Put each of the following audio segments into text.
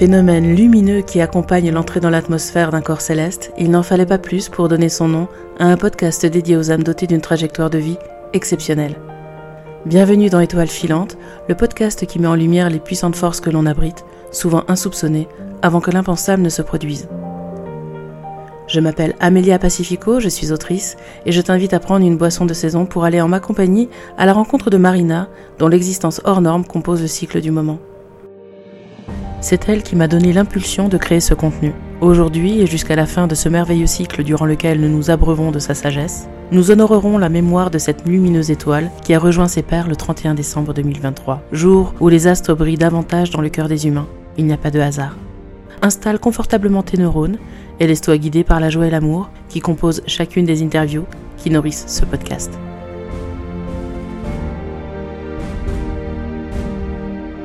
Phénomène lumineux qui accompagne l'entrée dans l'atmosphère d'un corps céleste, il n'en fallait pas plus pour donner son nom à un podcast dédié aux âmes dotées d'une trajectoire de vie exceptionnelle. Bienvenue dans Étoiles filantes, le podcast qui met en lumière les puissantes forces que l'on abrite, souvent insoupçonnées, avant que l'impensable ne se produise. Je m'appelle Amelia Pacifico, je suis autrice, et je t'invite à prendre une boisson de saison pour aller en ma compagnie à la rencontre de Marina, dont l'existence hors norme compose le cycle du moment. C'est elle qui m'a donné l'impulsion de créer ce contenu. Aujourd'hui et jusqu'à la fin de ce merveilleux cycle durant lequel nous nous abreuvons de sa sagesse, nous honorerons la mémoire de cette lumineuse étoile qui a rejoint ses pairs le 31 décembre 2023, jour où les astres brillent davantage dans le cœur des humains. Il n'y a pas de hasard. Installe confortablement tes neurones et laisse-toi guider par la joie et l'amour qui composent chacune des interviews qui nourrissent ce podcast.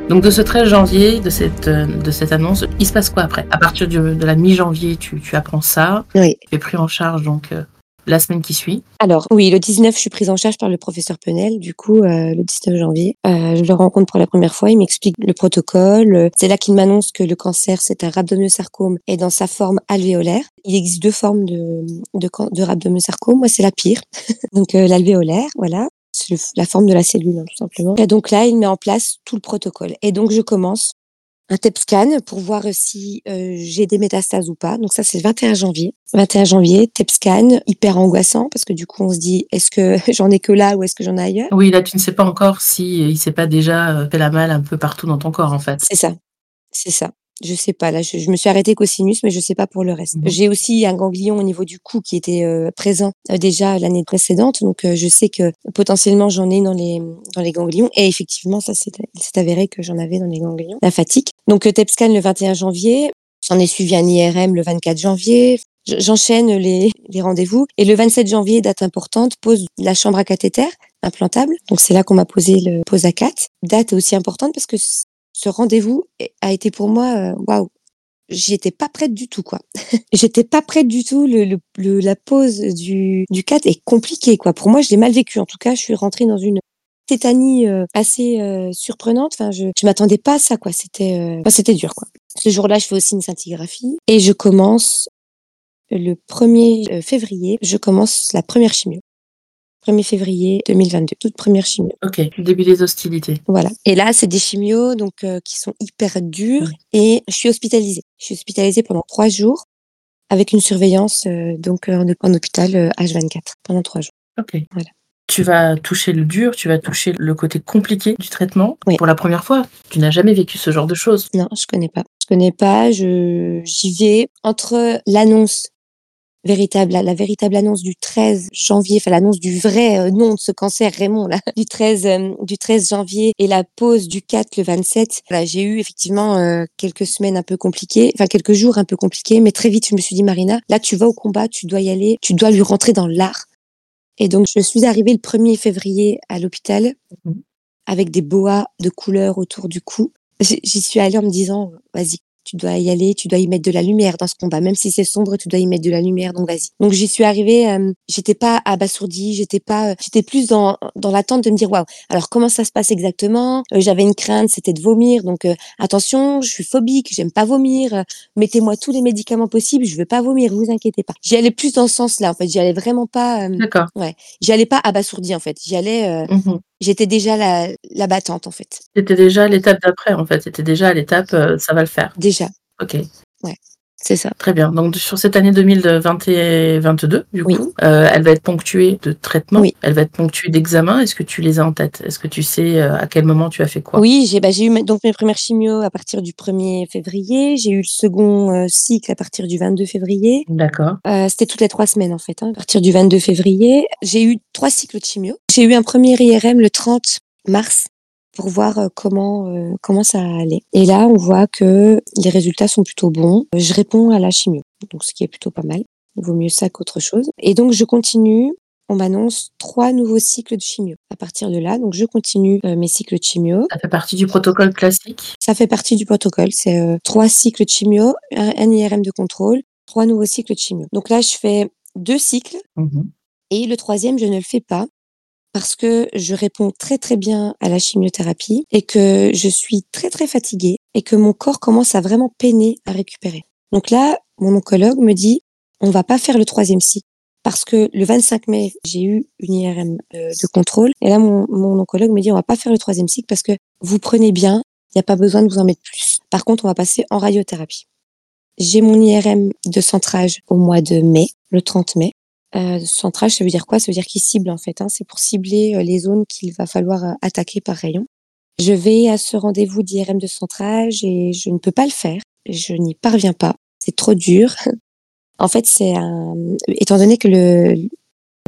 Donc de ce 13 janvier, de cette, de cette annonce, il se passe quoi après? À partir de, de la mi-janvier, tu, tu, apprends ça. Oui. Tu es pris en charge donc euh, la semaine qui suit. Alors oui, le 19, je suis prise en charge par le professeur Penel. Du coup, euh, le 19 janvier, euh, je le rencontre pour la première fois. Il m'explique le protocole. C'est là qu'il m'annonce que le cancer, c'est un rhabdomyosarcome et dans sa forme alvéolaire. Il existe deux formes de, de, de rhabdomyosarcome. Moi, c'est la pire. donc euh, l'alvéolaire, voilà c'est la forme de la cellule, hein, tout simplement. Et donc là, il met en place tout le protocole. Et donc, je commence un TEP scan pour voir si euh, j'ai des métastases ou pas. Donc ça, c'est le 21 janvier. 21 janvier, TEP scan, hyper angoissant parce que du coup, on se dit, est-ce que j'en ai que là ou est-ce que j'en ai ailleurs? Oui, là, tu ne sais pas encore si il s'est pas déjà fait la malle un peu partout dans ton corps, en fait. C'est ça, c'est ça. Je sais pas. Là, je, je, me suis arrêtée qu'au sinus, mais je sais pas pour le reste. Mmh. J'ai aussi un ganglion au niveau du cou qui était euh, présent euh, déjà l'année précédente, donc euh, je sais que potentiellement j'en ai dans les dans les ganglions. Et effectivement, ça s'est avéré que j'en avais dans les ganglions lymphatique. Donc TEPSCAN le 21 janvier. J'en ai suivi un IRM le 24 janvier. J'enchaîne les, les rendez-vous. Et le 27 janvier, date importante, pose la chambre à cathéter implantable. Donc c'est là qu'on m'a posé le pose à 4. Date aussi importante parce que ce rendez-vous a été pour moi waouh. J'étais pas prête du tout quoi. J'étais pas prête du tout. Le, le, le, la pause du du 4 est compliquée quoi. Pour moi je l'ai mal vécu. En tout cas je suis rentrée dans une tétanie euh, assez euh, surprenante. Enfin je je m'attendais pas à ça quoi. C'était euh, c'était dur quoi. Ce jour-là je fais aussi une scintigraphie et je commence le 1er février. Je commence la première chimio 1er février 2022, toute première chimio. Ok, début des hostilités. Voilà. Et là, c'est des chimios donc euh, qui sont hyper durs et je suis hospitalisée. Je suis hospitalisée pendant trois jours avec une surveillance euh, donc en, en hôpital euh, H24 pendant trois jours. Ok. Voilà. Tu vas toucher le dur, tu vas toucher le côté compliqué du traitement. Oui. Pour la première fois, tu n'as jamais vécu ce genre de choses. Non, je connais pas. Je connais pas. Je j'y vais entre l'annonce véritable, la, la, véritable annonce du 13 janvier, enfin l'annonce du vrai euh, nom de ce cancer, Raymond, là, du 13, euh, du 13 janvier et la pause du 4 le 27. Voilà, j'ai eu effectivement euh, quelques semaines un peu compliquées, enfin quelques jours un peu compliqués, mais très vite je me suis dit Marina, là tu vas au combat, tu dois y aller, tu dois lui rentrer dans l'art. Et donc je suis arrivée le 1er février à l'hôpital mmh. avec des boas de couleur autour du cou. J'y suis allée en me disant vas-y, tu dois y aller, tu dois y mettre de la lumière dans ce combat. Même si c'est sombre, tu dois y mettre de la lumière, donc vas-y. Donc j'y suis arrivée, euh, j'étais pas abasourdie, j'étais pas, euh, j'étais plus dans, dans l'attente de me dire, waouh, alors comment ça se passe exactement? Euh, J'avais une crainte, c'était de vomir, donc euh, attention, je suis phobique, j'aime pas vomir, mettez-moi tous les médicaments possibles, je veux pas vomir, vous inquiétez pas. J'y allais plus dans ce sens-là, en fait, j'y allais vraiment pas... D'accord. Ouais, j'y allais pas abasourdie, en fait, j'y allais... Mmh j'étais déjà la, la battante en fait. C'était déjà à l'étape d'après en fait, c'était déjà à l'étape euh, ça va le faire. Déjà. Ok. Ouais. C'est ça. Très bien. Donc sur cette année 2022, du oui. coup, euh, elle va être ponctuée de traitements. Oui. Elle va être ponctuée d'examens. Est-ce que tu les as en tête? Est-ce que tu sais euh, à quel moment tu as fait quoi? Oui, j'ai bah, eu donc mes premières chimios à partir du 1er février. J'ai eu le second euh, cycle à partir du 22 février. D'accord. Euh, C'était toutes les trois semaines en fait. Hein, à partir du 22 février, j'ai eu trois cycles de chimio. J'ai eu un premier IRM le 30 mars pour voir comment euh, comment ça allait. Et là, on voit que les résultats sont plutôt bons. Je réponds à la chimio, donc ce qui est plutôt pas mal. Il vaut mieux ça qu'autre chose. Et donc je continue. On m'annonce trois nouveaux cycles de chimio. À partir de là, donc je continue euh, mes cycles de chimio. Ça fait partie du protocole classique? Ça fait partie du protocole. C'est euh, trois cycles de chimio, un, un, IRM de contrôle, trois nouveaux cycles de chimio. Donc là, je fais deux cycles. Mmh. Et le troisième, je ne le fais pas parce que je réponds très très bien à la chimiothérapie et que je suis très très fatiguée et que mon corps commence à vraiment peiner à récupérer. Donc là, mon oncologue me dit, on va pas faire le troisième cycle parce que le 25 mai, j'ai eu une IRM euh, de contrôle. Et là, mon, oncologue me dit, on va pas faire le troisième cycle parce que vous prenez bien, il n'y a pas besoin de vous en mettre plus. Par contre, on va passer en radiothérapie. J'ai mon IRM de centrage au mois de mai, le 30 mai. Euh, centrage, ça veut dire quoi? Ça veut dire qu'il cible en fait. Hein. C'est pour cibler euh, les zones qu'il va falloir euh, attaquer par rayon. Je vais à ce rendez-vous d'IRM de centrage et je ne peux pas le faire. Je n'y parviens pas. C'est trop dur. En fait, c'est un... étant donné que le,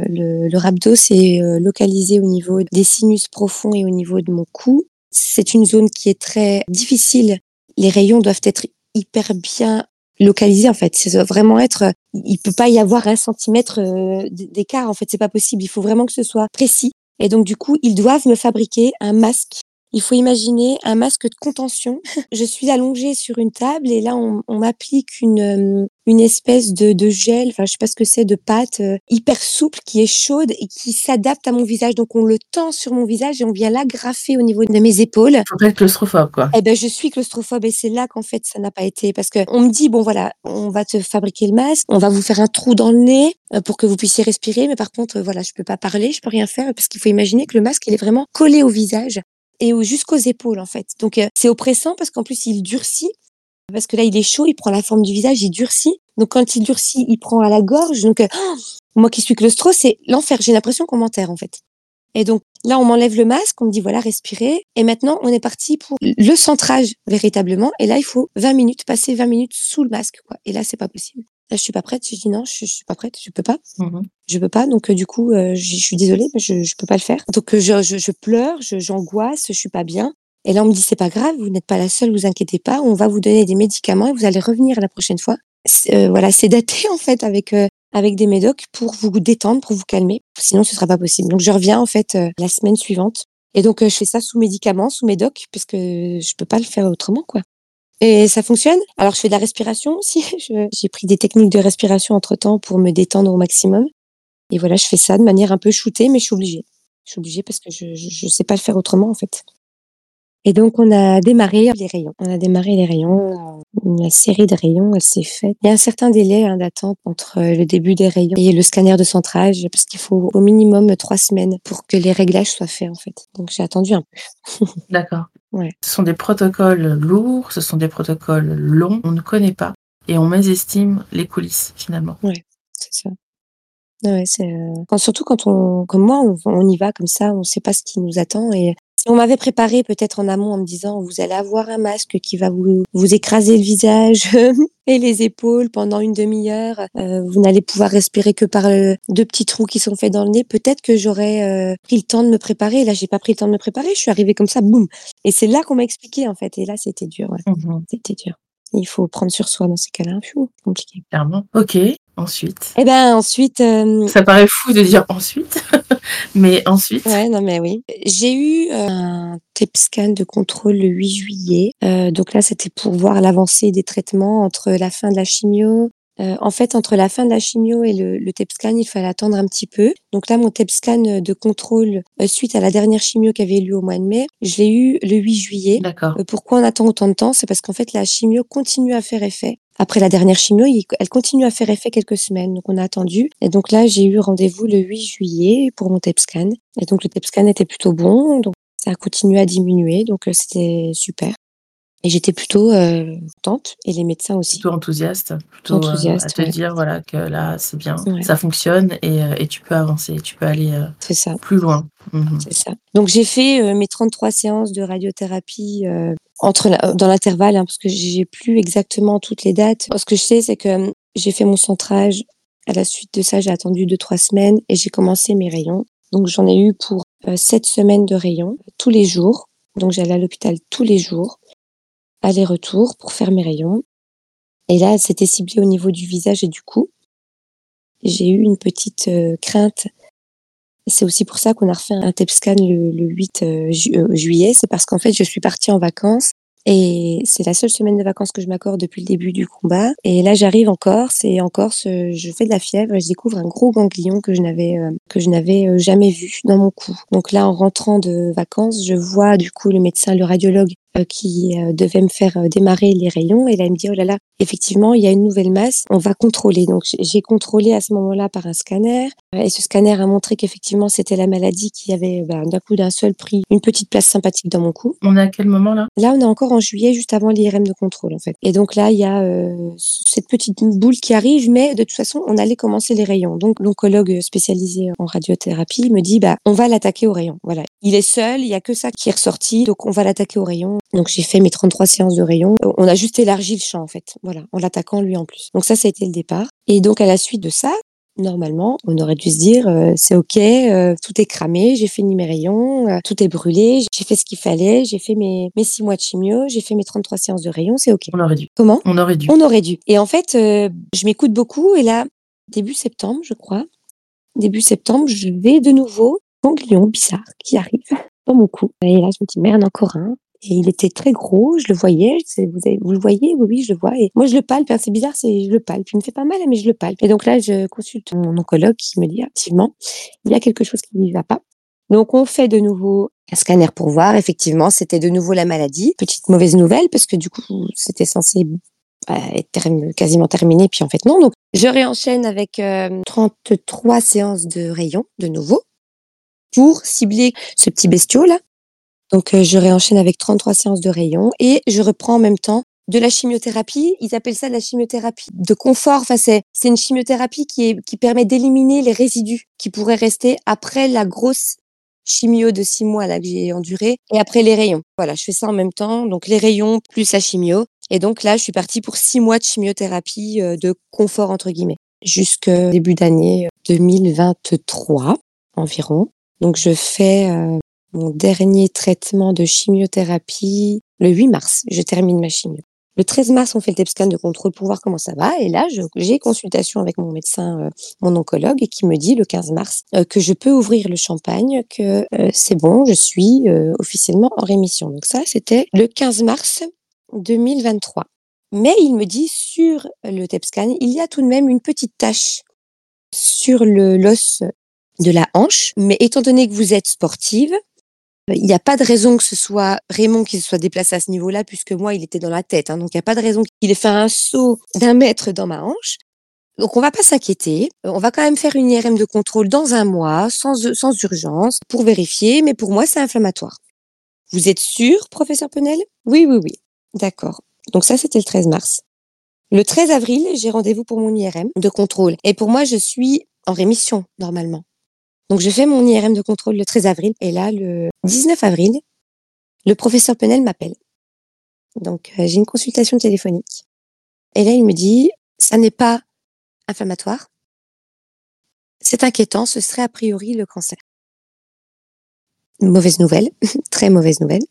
le, le rhabdo localisé au niveau des sinus profonds et au niveau de mon cou, c'est une zone qui est très difficile. Les rayons doivent être hyper bien localisés en fait. Ça doit vraiment être. Il peut pas y avoir un centimètre euh, d'écart en fait. C'est pas possible. Il faut vraiment que ce soit précis. Et donc du coup, ils doivent me fabriquer un masque il faut imaginer un masque de contention. Je suis allongée sur une table et là, on, on m'applique une, euh, une espèce de, de, gel, enfin, je sais pas ce que c'est, de pâte euh, hyper souple qui est chaude et qui s'adapte à mon visage. Donc, on le tend sur mon visage et on vient l'agrafer au niveau de mes épaules. Faut être claustrophobe, quoi. Eh ben, je suis claustrophobe et c'est là qu'en fait, ça n'a pas été parce que on me dit, bon, voilà, on va te fabriquer le masque, on va vous faire un trou dans le nez euh, pour que vous puissiez respirer. Mais par contre, voilà, je peux pas parler, je peux rien faire parce qu'il faut imaginer que le masque, il est vraiment collé au visage et jusqu'aux épaules en fait. Donc euh, c'est oppressant parce qu'en plus il durcit parce que là il est chaud, il prend la forme du visage, il durcit. Donc quand il durcit, il prend à la gorge. Donc euh, moi qui suis claustro, c'est l'enfer. J'ai l'impression qu'on m'enterre en fait. Et donc là on m'enlève le masque, on me dit voilà respirez. Et maintenant on est parti pour le centrage véritablement. Et là il faut 20 minutes, passer 20 minutes sous le masque quoi. Et là c'est pas possible. Là, je suis pas prête. Je dis non, je, je suis pas prête, je peux pas. Mmh je peux pas. Donc, euh, du coup, euh, je suis désolée, mais je, je peux pas le faire. Donc, euh, je, je, je pleure, j'angoisse, je, suis pas bien. Et là, on me dit c'est pas grave, vous n'êtes pas la seule, vous inquiétez pas. On va vous donner des médicaments et vous allez revenir la prochaine fois. Voilà, c'est daté en fait avec avec des médocs pour vous détendre, pour vous calmer. Sinon, ce sera pas possible. Donc, je reviens en fait la semaine suivante. Et donc, je fais ça sous médicaments, sous médoc, parce que je peux pas le faire autrement, quoi. Et ça fonctionne? Alors, je fais de la respiration aussi. J'ai pris des techniques de respiration entre temps pour me détendre au maximum. Et voilà, je fais ça de manière un peu shootée, mais je suis obligée. Je suis obligée parce que je, je, sais pas le faire autrement, en fait. Et donc, on a démarré les rayons. On a démarré les rayons. La série de rayons, elle s'est faite. Il y a un certain délai hein, d'attente entre le début des rayons et le scanner de centrage, parce qu'il faut au minimum trois semaines pour que les réglages soient faits, en fait. Donc, j'ai attendu un peu. D'accord. Ouais. Ce sont des protocoles lourds, ce sont des protocoles longs, on ne connaît pas et on mésestime les coulisses finalement. Oui, c'est ça. Ouais, c'est euh... quand, surtout quand on, comme moi, on, on y va comme ça, on ne sait pas ce qui nous attend et si on m'avait préparé peut-être en amont en me disant vous allez avoir un masque qui va vous, vous écraser le visage et les épaules pendant une demi-heure, euh, vous n'allez pouvoir respirer que par euh, deux petits trous qui sont faits dans le nez, peut-être que j'aurais euh, pris le temps de me préparer. Là, j'ai pas pris le temps de me préparer, je suis arrivée comme ça, boum. Et c'est là qu'on m'a expliqué en fait. Et là, c'était dur. Ouais. Mmh c'était dur. Il faut prendre sur soi dans ces cas-là. compliqué. Clairement. Ok. Ensuite. Eh ben ensuite. Euh... Ça paraît fou de dire ensuite, mais ensuite. Ouais, non mais oui. J'ai eu euh, un TEP scan de contrôle le 8 juillet. Euh, donc là, c'était pour voir l'avancée des traitements entre la fin de la chimio. Euh, en fait, entre la fin de la chimio et le, le TEP scan, il fallait attendre un petit peu. Donc là, mon TEP scan de contrôle suite à la dernière chimio qui avait lieu au mois de mai, je l'ai eu le 8 juillet. D'accord. Pourquoi on attend autant de temps? C'est parce qu'en fait, la chimio continue à faire effet après la dernière chimio, elle continue à faire effet quelques semaines. Donc, on a attendu. Et donc là, j'ai eu rendez-vous le 8 juillet pour mon TEP scan. Et donc, le TEP scan était plutôt bon. Donc, ça a continué à diminuer. Donc, euh, c'était super. Et j'étais plutôt euh, contente, et les médecins aussi. Plutôt enthousiaste, plutôt enthousiaste, euh, à te ouais. dire voilà que là c'est bien, ouais. ça fonctionne et, euh, et, tu peux avancer, tu peux aller euh, ça. plus loin. C'est ça. Donc j'ai fait euh, mes 33 séances de radiothérapie entre la, dans l'intervalle, hein, parce que j'ai plus exactement toutes les dates. Ce que je sais, c'est que j'ai fait mon centrage. À la suite de ça, j'ai attendu deux trois semaines et j'ai commencé mes rayons. Donc j'en ai eu pour sept semaines de rayons tous les jours. Donc j'allais à l'hôpital tous les jours aller-retour pour faire mes rayons. Et là, c'était ciblé au niveau du visage et du cou. J'ai eu une petite euh, crainte. C'est aussi pour ça qu'on a refait un TEP scan le, le 8 euh, euh, juillet. C'est parce qu'en fait, je suis partie en vacances et c'est la seule semaine de vacances que je m'accorde depuis le début du combat. Et là, j'arrive en Corse et en Corse, je fais de la fièvre et je découvre un gros ganglion que je n'avais euh, que je n'avais jamais vu dans mon cou. Donc là, en rentrant de vacances, je vois du coup le médecin, le radiologue qui devait me faire démarrer les rayons. Et là, elle me dit, oh là là, effectivement, il y a une nouvelle masse, on va contrôler. Donc, j'ai contrôlé à ce moment-là par un scanner. Et ce scanner a montré qu'effectivement, c'était la maladie qui avait bah, d'un coup d'un seul pris une petite place sympathique dans mon cou. On est à quel moment là? Là, on est encore en juillet, juste avant l'IRM de contrôle, en fait. Et donc là, il y a euh, cette petite boule qui arrive, mais de toute façon, on allait commencer les rayons. Donc, l'oncologue spécialisé en radiothérapie me dit, bah, on va l'attaquer au rayon. Voilà. Il est seul, il y a que ça qui est ressorti, donc on va l'attaquer au rayon. Donc, j'ai fait mes 33 séances de rayon. On a juste élargi le champ, en fait. Voilà. En l'attaquant lui en plus. Donc ça, ça a été le départ. Et donc, à la suite de ça, Normalement, on aurait dû se dire euh, c'est ok, euh, tout est cramé, j'ai fini mes rayons, euh, tout est brûlé, j'ai fait ce qu'il fallait, j'ai fait mes, mes six mois de chimio, j'ai fait mes 33 séances de rayons, c'est ok. On aurait dû. Comment? On aurait dû. On aurait dû. Et en fait, je m'écoute beaucoup et là, début septembre, je crois, début septembre, je vais de nouveau ganglion bizarre qui arrive dans mon cou. Et là, je me dis merde, encore un. Et il était très gros, je le voyais. Vous, le voyez? Oui, oui, je le vois. Et moi, je le palpe. Hein, c'est bizarre, c'est je le palpe. Il me fait pas mal, mais je le palpe. Et donc là, je consulte mon oncologue qui me dit effectivement, il y a quelque chose qui ne va pas. Donc on fait de nouveau un scanner pour voir. Effectivement, c'était de nouveau la maladie. Petite mauvaise nouvelle parce que du coup, c'était censé bah, être quasiment terminé. Puis en fait, non. Donc je réenchaîne avec 33 euh, séances de rayons de nouveau pour cibler ce petit bestiau là donc, euh, je réenchaîne avec 33 séances de rayons et je reprends en même temps de la chimiothérapie. Ils appellent ça la chimiothérapie de confort. Enfin, c'est, c'est une chimiothérapie qui, est, qui permet d'éliminer les résidus qui pourraient rester après la grosse chimio de six mois là que j'ai enduré et après les rayons. Voilà, je fais ça en même temps. Donc, les rayons plus la chimio. Et donc là, je suis partie pour six mois de chimiothérapie euh, de confort, entre guillemets, jusqu'au début d'année 2023 environ. Donc, je fais euh, mon dernier traitement de chimiothérapie le 8 mars. Je termine ma chimio. Le 13 mars, on fait le TEP scan de contrôle pour voir comment ça va. Et là, j'ai consultation avec mon médecin, euh, mon oncologue, et qui me dit le 15 mars euh, que je peux ouvrir le champagne, que euh, c'est bon, je suis officiellement en rémission. Donc ça, c'était le 15 mars 2023. Mais il me dit sur le TEP scan, il y a tout de même une petite tache sur l'os de la hanche. Mais étant donné que vous êtes sportive, il n'y a pas de raison que ce soit Raymond qui se soit déplacé à ce niveau-là, puisque moi, il était dans la tête. Hein, donc, il n'y a pas de raison qu'il ait fait un saut d'un mètre dans ma hanche. Donc, on va pas s'inquiéter. Euh, on va quand même faire une IRM de contrôle dans un mois, sans, sans urgence, pour vérifier. Mais pour moi, c'est inflammatoire. Vous êtes sûr, professeur Penel? Oui, oui, oui. D'accord. Donc, ça, c'était le 13 mars. Le 13 avril, j'ai rendez-vous pour mon IRM de contrôle. Et pour moi, je suis en rémission, normalement. Donc, je fais mon IRM de contrôle le 13 avril. Et là, le 19 avril, le professeur Penel m'appelle. Donc, euh, j'ai une consultation téléphonique. Et là, il me dit, ça n'est pas inflammatoire. C'est inquiétant, ce serait a priori le cancer. mauvaise nouvelle, très mauvaise nouvelle.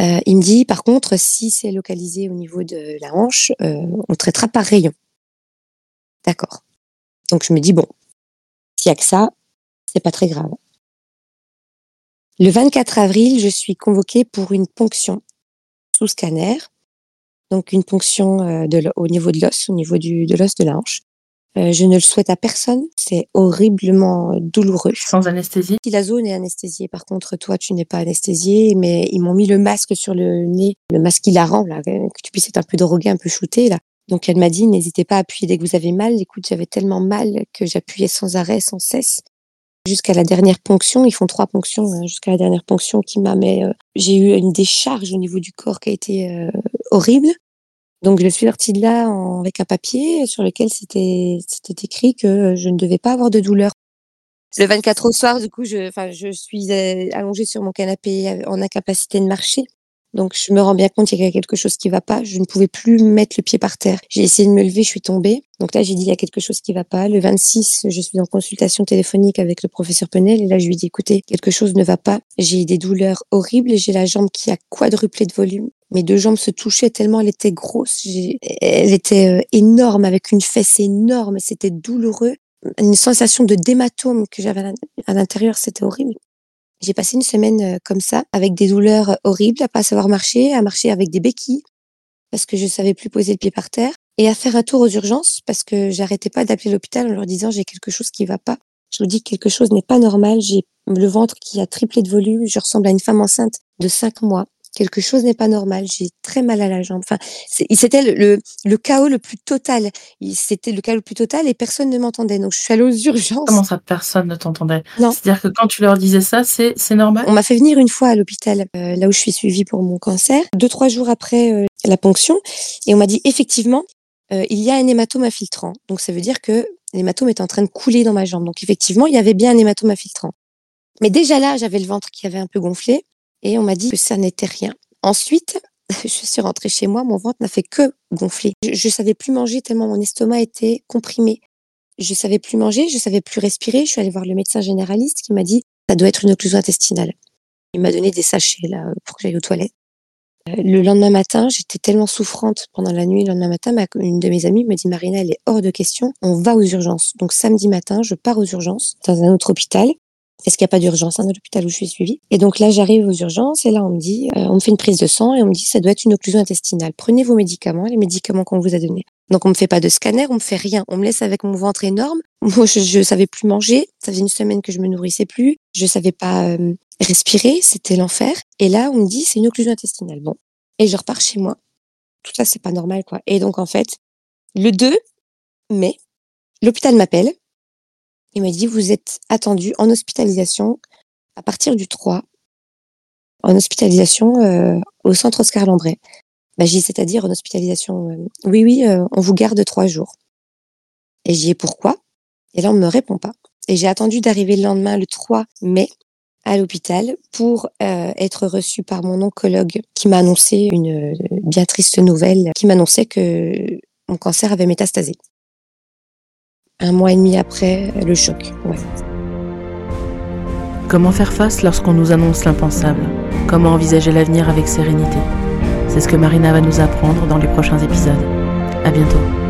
Euh, il me dit, par contre, si c'est localisé au niveau de la hanche, euh, on traitera par rayon. D'accord. Donc je me dis, bon, s'il y a que ça, c'est pas très grave. Le 24 avril, je suis convoquée pour une ponction sous scanner, donc une ponction euh, de, au niveau de l'os, au niveau du, de l'os de la hanche. Euh, je ne le souhaite à personne, c'est horriblement douloureux. Sans anesthésie Si la zone est anesthésiée, par contre, toi, tu n'es pas anesthésié, mais ils m'ont mis le masque sur le nez, le masque hilarant, là, que tu puisses être un peu drogué, un peu shooté, là. Donc elle m'a dit, n'hésitez pas à appuyer dès que vous avez mal. Écoute, j'avais tellement mal que j'appuyais sans arrêt, sans cesse jusqu'à la dernière ponction. Ils font trois ponctions hein, jusqu'à la dernière ponction qui m'a mis. Euh, j'ai eu une décharge au niveau du corps qui a été euh, horrible. Donc je suis sortie de là avec un papier sur lequel c'était c'était écrit que je ne devais pas avoir de douleur. Le 24 au soir, du coup, je, enfin, je suis euh, allongée sur mon canapé en incapacité de marcher. Donc je me rends bien compte qu'il y a quelque chose qui va pas. Je ne pouvais plus mettre le pied par terre. J'ai essayé de me lever, je suis tombée. Donc là j'ai dit il y a quelque chose qui va pas. Le 26, je suis en consultation téléphonique avec le professeur Penel et là je lui ai dit écoutez quelque chose ne va pas. J'ai des douleurs horribles j'ai la jambe qui a quadruplé de volume. Mes deux jambes se touchaient tellement elle était grosse. Elle était euh, énorme avec une fesse énorme. C'était douloureux. Une sensation de dématome que j'avais à l'intérieur, c'était horrible. J'ai passé une semaine euh, comme ça, avec des douleurs horribles, à pas savoir marcher, à marcher avec des béquilles, parce que je savais plus poser le pied par terre, et à faire un tour aux urgences, parce que j'arrêtais pas d'appeler l'hôpital en leur disant j'ai quelque chose qui va pas. Je vous dis que quelque chose n'est pas normal, j'ai le ventre qui a triplé de volume, je ressemble à une femme enceinte de cinq mois. Quelque chose n'est pas normal, j'ai très mal à la jambe. Enfin, c'était le, le, chaos le plus total. C'était le chaos le plus total et personne ne m'entendait. Donc, je suis allée aux urgences. Comment ça, personne ne t'entendait? C'est-à-dire que quand tu leur disais ça, c'est normal? On m'a fait venir une fois à l'hôpital, euh, là où je suis suivie pour mon cancer, deux, trois jours après euh, la ponction, et on m'a dit effectivement, euh, il y a un hématome infiltrant. Donc, ça veut dire que l'hématome est en train de couler dans ma jambe. Donc, effectivement, il y avait bien un hématome infiltrant. Mais déjà là, j'avais le ventre qui avait un peu gonflé et on m'a dit que ça n'était rien. Ensuite, je suis rentrée chez moi, mon ventre n'a fait que gonfler. Je, ne savais plus manger tellement mon estomac était comprimé. Je savais plus manger, je savais plus respirer. Je suis allée voir le médecin généraliste qui m'a dit ça doit être une occlusion intestinale. Il m'a donné des sachets là pour que j'aille aux toilettes. Euh, le lendemain matin, j'étais tellement souffrante pendant la nuit. Le lendemain matin, une de mes amies me dit Marina, elle est hors de question. On va aux urgences. Donc samedi matin, je pars aux urgences dans un autre hôpital parce qu'il n'y a pas d'urgence hein, dans l'hôpital où je suis suivie? Et donc là, j'arrive aux urgences et là, on me dit, euh, on me fait une prise de sang et on me dit, ça doit être une occlusion intestinale. Prenez vos médicaments, les médicaments qu'on vous a donnés. Donc on me fait pas de scanner, on me fait rien. On me laisse avec mon ventre énorme. Moi, je, je savais plus manger. Ça faisait une semaine que je me nourrissais plus. Je savais pas euh, respirer. C'était l'enfer. Et là, on me dit, c'est une occlusion intestinale. Bon. Et je repars chez moi. Tout ça, c'est pas normal, quoi. Et donc, en fait, le 2 mai, l'hôpital m'appelle il m'a dit, vous êtes attendu en hospitalisation à partir du 3, en hospitalisation euh, au centre Oscar Lambret. Bah, j'ai c'est-à-dire en hospitalisation. Euh, oui, oui, euh, on vous garde trois jours. Et j'y ai pourquoi? Et là, on ne me répond pas. Et j'ai attendu d'arriver le lendemain, le 3 mai, à l'hôpital pour être reçu par mon oncologue qui m'a annoncé une bien triste nouvelle, qui m'annonçait que mon cancer avait métastasé un mois et demi après le choc. Comment faire face lorsqu'on nous annonce l'impensable? Comment envisager l'avenir avec sérénité? C'est ce que Marina va nous apprendre dans les prochains épisodes. À bientôt.